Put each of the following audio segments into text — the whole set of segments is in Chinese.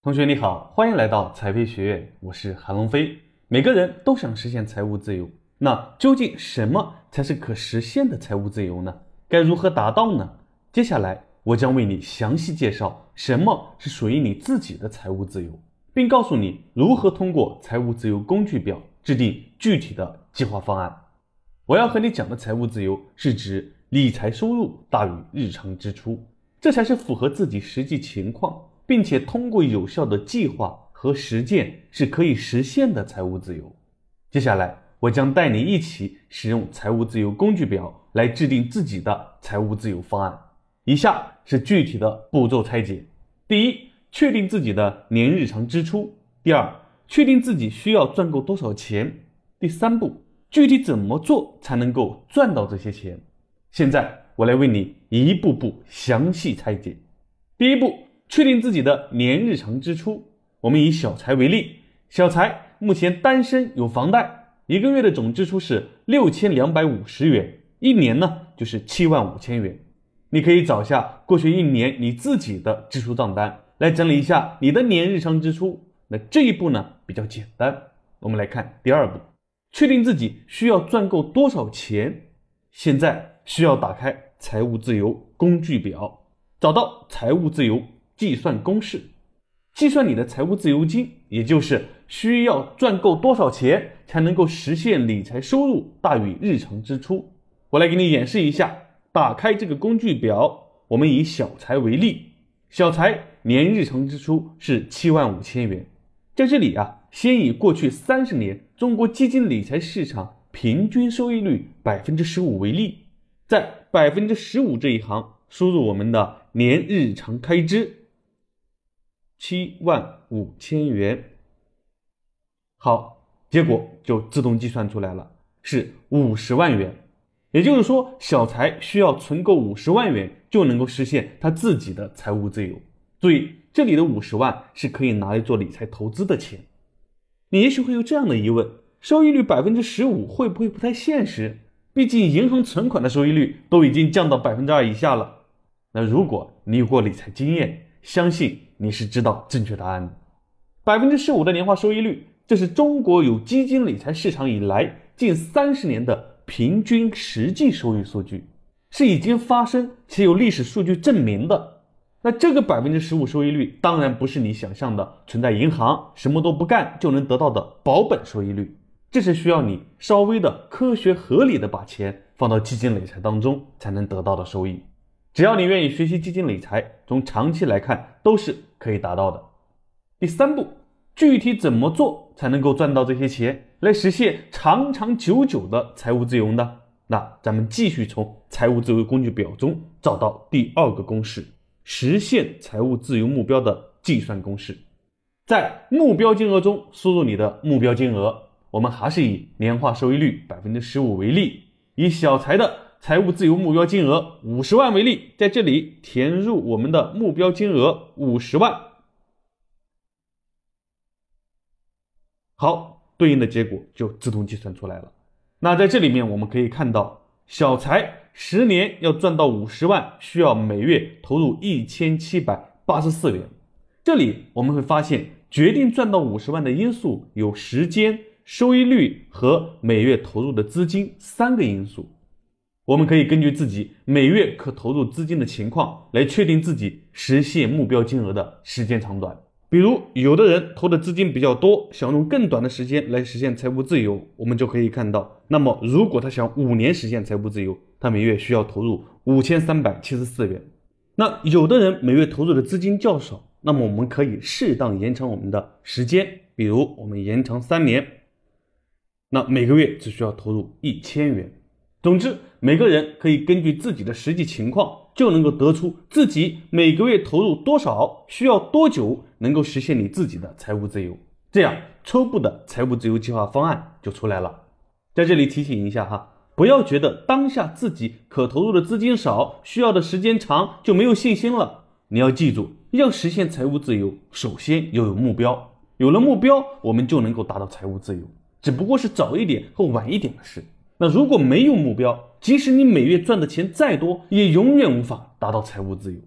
同学你好，欢迎来到财飞学院，我是韩龙飞。每个人都想实现财务自由，那究竟什么才是可实现的财务自由呢？该如何达到呢？接下来我将为你详细介绍什么是属于你自己的财务自由，并告诉你如何通过财务自由工具表制定具体的计划方案。我要和你讲的财务自由是指理财收入大于日常支出，这才是符合自己实际情况。并且通过有效的计划和实践是可以实现的财务自由。接下来，我将带你一起使用财务自由工具表来制定自己的财务自由方案。以下是具体的步骤拆解：第一，确定自己的年日常支出；第二，确定自己需要赚够多少钱；第三步，具体怎么做才能够赚到这些钱。现在，我来为你一步步详细拆解。第一步。确定自己的年日常支出。我们以小财为例，小财目前单身，有房贷，一个月的总支出是六千两百五十元，一年呢就是七万五千元。你可以找一下过去一年你自己的支出账单，来整理一下你的年日常支出。那这一步呢比较简单。我们来看第二步，确定自己需要赚够多少钱。现在需要打开财务自由工具表，找到财务自由。计算公式，计算你的财务自由金，也就是需要赚够多少钱才能够实现理财收入大于日常支出。我来给你演示一下。打开这个工具表，我们以小财为例，小财年日常支出是七万五千元。在这里啊，先以过去三十年中国基金理财市场平均收益率百分之十五为例，在百分之十五这一行输入我们的年日常开支。七万五千元，好，结果就自动计算出来了，是五十万元。也就是说，小财需要存够五十万元，就能够实现他自己的财务自由。注意，这里的五十万是可以拿来做理财投资的钱。你也许会有这样的疑问：收益率百分之十五会不会不太现实？毕竟银行存款的收益率都已经降到百分之二以下了。那如果你有过理财经验，相信。你是知道正确答案的，百分之十五的年化收益率，这是中国有基金理财市场以来近三十年的平均实际收益数据，是已经发生且有历史数据证明的。那这个百分之十五收益率，当然不是你想象的存在银行什么都不干就能得到的保本收益率，这是需要你稍微的科学合理的把钱放到基金理财当中才能得到的收益。只要你愿意学习基金理财，从长期来看都是可以达到的。第三步，具体怎么做才能够赚到这些钱，来实现长长久久的财务自由呢？那咱们继续从财务自由工具表中找到第二个公式，实现财务自由目标的计算公式。在目标金额中输入你的目标金额，我们还是以年化收益率百分之十五为例，以小财的。财务自由目标金额五十万为例，在这里填入我们的目标金额五十万。好，对应的结果就自动计算出来了。那在这里面我们可以看到，小财十年要赚到五十万，需要每月投入一千七百八十四元。这里我们会发现，决定赚到五十万的因素有时间、收益率和每月投入的资金三个因素。我们可以根据自己每月可投入资金的情况来确定自己实现目标金额的时间长短。比如，有的人投的资金比较多，想用更短的时间来实现财务自由，我们就可以看到，那么如果他想五年实现财务自由，他每月需要投入五千三百七十四元。那有的人每月投入的资金较少，那么我们可以适当延长我们的时间，比如我们延长三年，那每个月只需要投入一千元。总之，每个人可以根据自己的实际情况，就能够得出自己每个月投入多少，需要多久能够实现你自己的财务自由。这样，初步的财务自由计划方案就出来了。在这里提醒一下哈，不要觉得当下自己可投入的资金少，需要的时间长就没有信心了。你要记住，要实现财务自由，首先要有目标。有了目标，我们就能够达到财务自由，只不过是早一点或晚一点的事。那如果没有目标，即使你每月赚的钱再多，也永远无法达到财务自由。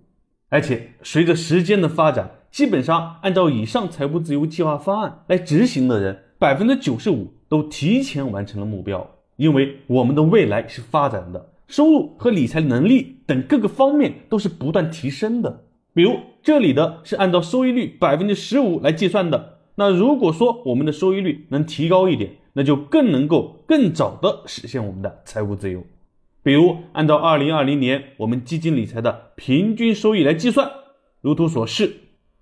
而且随着时间的发展，基本上按照以上财务自由计划方案来执行的人，百分之九十五都提前完成了目标。因为我们的未来是发展的，收入和理财能力等各个方面都是不断提升的。比如这里的是按照收益率百分之十五来计算的，那如果说我们的收益率能提高一点，那就更能够更早的实现我们的财务自由。比如按照二零二零年我们基金理财的平均收益来计算，如图所示，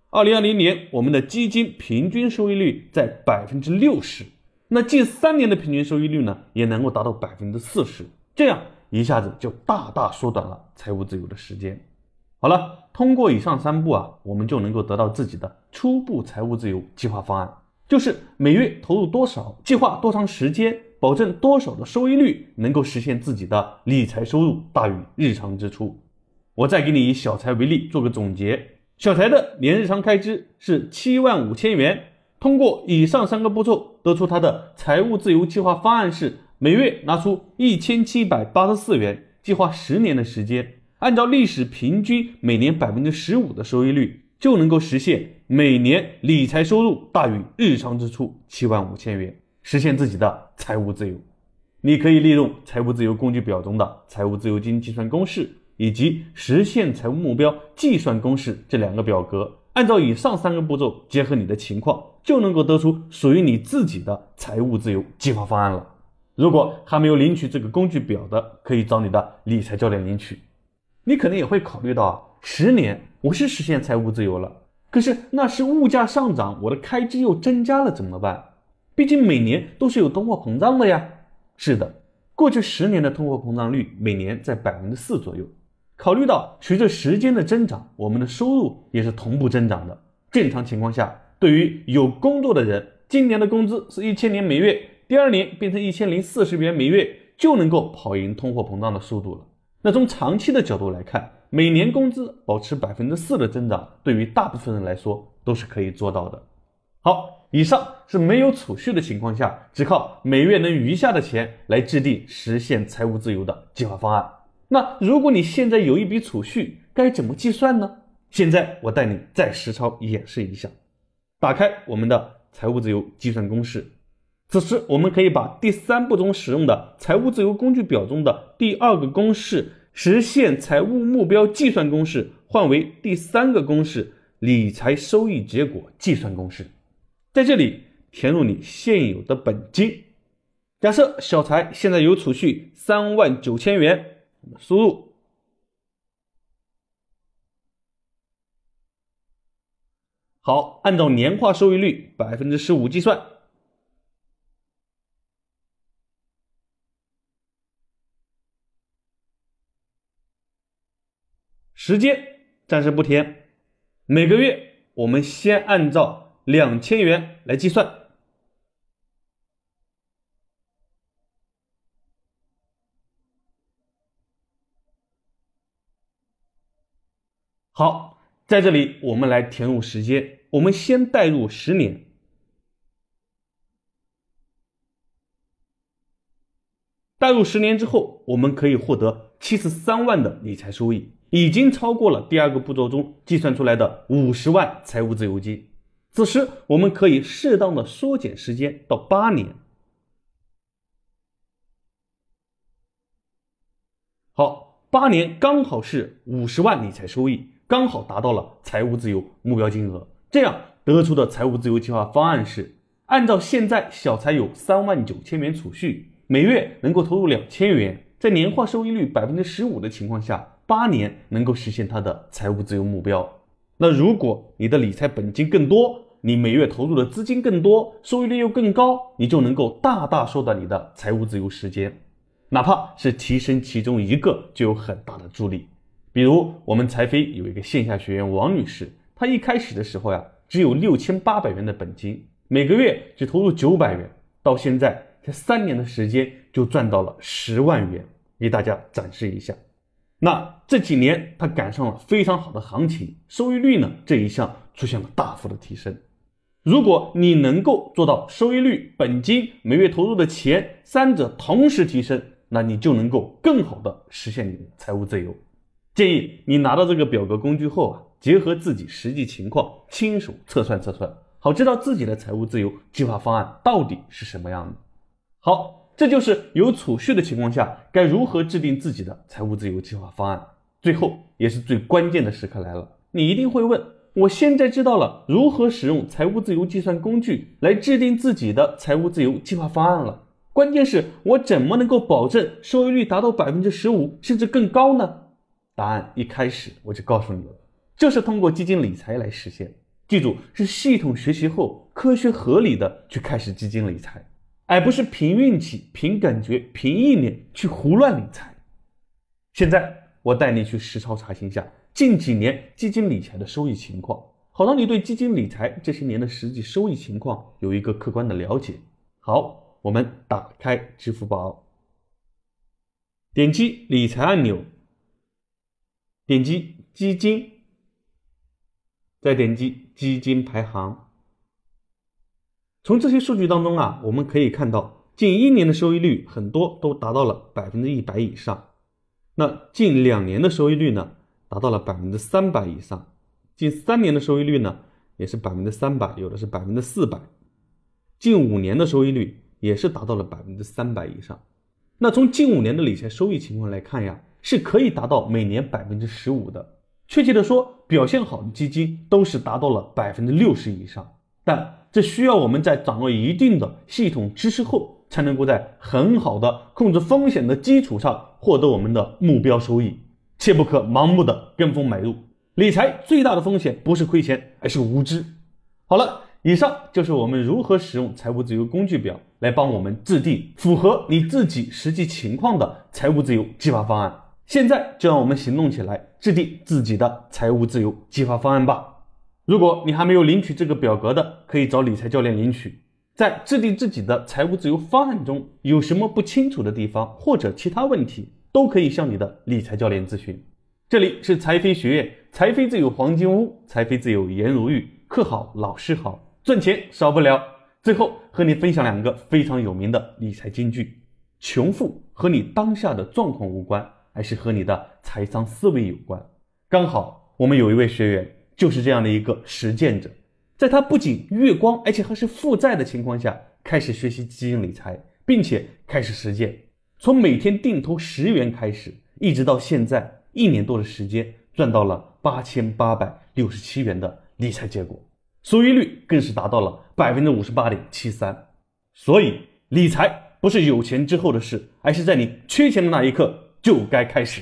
二零二零年我们的基金平均收益率在百分之六十。那近三年的平均收益率呢，也能够达到百分之四十，这样一下子就大大缩短了财务自由的时间。好了，通过以上三步啊，我们就能够得到自己的初步财务自由计划方案，就是每月投入多少，计划多长时间，保证多少的收益率，能够实现自己的理财收入大于日常支出。我再给你以小财为例做个总结，小财的年日常开支是七万五千元。通过以上三个步骤，得出他的财务自由计划方案是：每月拿出一千七百八十四元，计划十年的时间，按照历史平均每年百分之十五的收益率，就能够实现每年理财收入大于日常支出七万五千元，实现自己的财务自由。你可以利用财务自由工具表中的财务自由金计算公式以及实现财务目标计算公式这两个表格。按照以上三个步骤，结合你的情况，就能够得出属于你自己的财务自由计划方案了。如果还没有领取这个工具表的，可以找你的理财教练领取。你可能也会考虑到啊，十年我是实现财务自由了，可是那是物价上涨，我的开支又增加了，怎么办？毕竟每年都是有通货膨胀的呀。是的，过去十年的通货膨胀率每年在百分之四左右。考虑到随着时间的增长，我们的收入也是同步增长的。正常情况下，对于有工作的人，今年的工资是一千年每月，第二年变成一千零四十元每月，就能够跑赢通货膨胀的速度了。那从长期的角度来看，每年工资保持百分之四的增长，对于大部分人来说都是可以做到的。好，以上是没有储蓄的情况下，只靠每月能余下的钱来制定实现财务自由的计划方案。那如果你现在有一笔储蓄，该怎么计算呢？现在我带你再实操演示一下。打开我们的财务自由计算公式，此时我们可以把第三步中使用的财务自由工具表中的第二个公式——实现财务目标计算公式，换为第三个公式——理财收益结果计算公式。在这里填入你现有的本金。假设小财现在有储蓄三万九千元。输入好，按照年化收益率百分之十五计算。时间暂时不填，每个月我们先按照两千元来计算。好，在这里我们来填入时间，我们先代入十年，代入十年之后，我们可以获得七十三万的理财收益，已经超过了第二个步骤中计算出来的五十万财务自由金。此时，我们可以适当的缩减时间到八年。好，八年刚好是五十万理财收益。刚好达到了财务自由目标金额，这样得出的财务自由计划方案是：按照现在小财有三万九千元储蓄，每月能够投入两千元，在年化收益率百分之十五的情况下，八年能够实现他的财务自由目标。那如果你的理财本金更多，你每月投入的资金更多，收益率又更高，你就能够大大缩短你的财务自由时间，哪怕是提升其中一个，就有很大的助力。比如我们财飞有一个线下学员王女士，她一开始的时候呀，只有六千八百元的本金，每个月只投入九百元，到现在才三年的时间就赚到了十万元，给大家展示一下。那这几年它赶上了非常好的行情，收益率呢这一项出现了大幅的提升。如果你能够做到收益率、本金、每月投入的钱三者同时提升，那你就能够更好的实现你的财务自由。建议你拿到这个表格工具后啊，结合自己实际情况，亲手测算测算，好知道自己的财务自由计划方案到底是什么样的。好，这就是有储蓄的情况下该如何制定自己的财务自由计划方案。最后也是最关键的时刻来了，你一定会问：我现在知道了如何使用财务自由计算工具来制定自己的财务自由计划方案了。关键是我怎么能够保证收益率达到百分之十五甚至更高呢？答案一开始我就告诉你了，就是通过基金理财来实现。记住，是系统学习后科学合理的去开始基金理财，而不是凭运气、凭感觉、凭意念去胡乱理财。现在我带你去实操查询一下近几年基金理财的收益情况，好让你对基金理财这些年的实际收益情况有一个客观的了解。好。我们打开支付宝，点击理财按钮，点击基金，再点击基金排行。从这些数据当中啊，我们可以看到，近一年的收益率很多都达到了百分之一百以上。那近两年的收益率呢，达到了百分之三百以上。近三年的收益率呢，也是百分之三百，有的是百分之四百。近五年的收益率。也是达到了百分之三百以上。那从近五年的理财收益情况来看呀，是可以达到每年百分之十五的。确切的说，表现好的基金都是达到了百分之六十以上。但这需要我们在掌握一定的系统知识后，才能够在很好的控制风险的基础上获得我们的目标收益。切不可盲目的跟风买入。理财最大的风险不是亏钱，而是无知。好了。以上就是我们如何使用财务自由工具表来帮我们制定符合你自己实际情况的财务自由计划方案。现在就让我们行动起来，制定自己的财务自由计划方案吧。如果你还没有领取这个表格的，可以找理财教练领取。在制定自己的财务自由方案中，有什么不清楚的地方或者其他问题，都可以向你的理财教练咨询。这里是财飞学院，财飞自有黄金屋，财飞自有颜如玉，课好老师好。赚钱少不了。最后和你分享两个非常有名的理财金句：穷富和你当下的状况无关，而是和你的财商思维有关。刚好我们有一位学员就是这样的一个实践者，在他不仅月光，而且还是负债的情况下，开始学习基金理财，并且开始实践，从每天定投十元开始，一直到现在一年多的时间，赚到了八千八百六十七元的理财结果。收益率更是达到了百分之五十八点七三，所以理财不是有钱之后的事，而是在你缺钱的那一刻就该开始。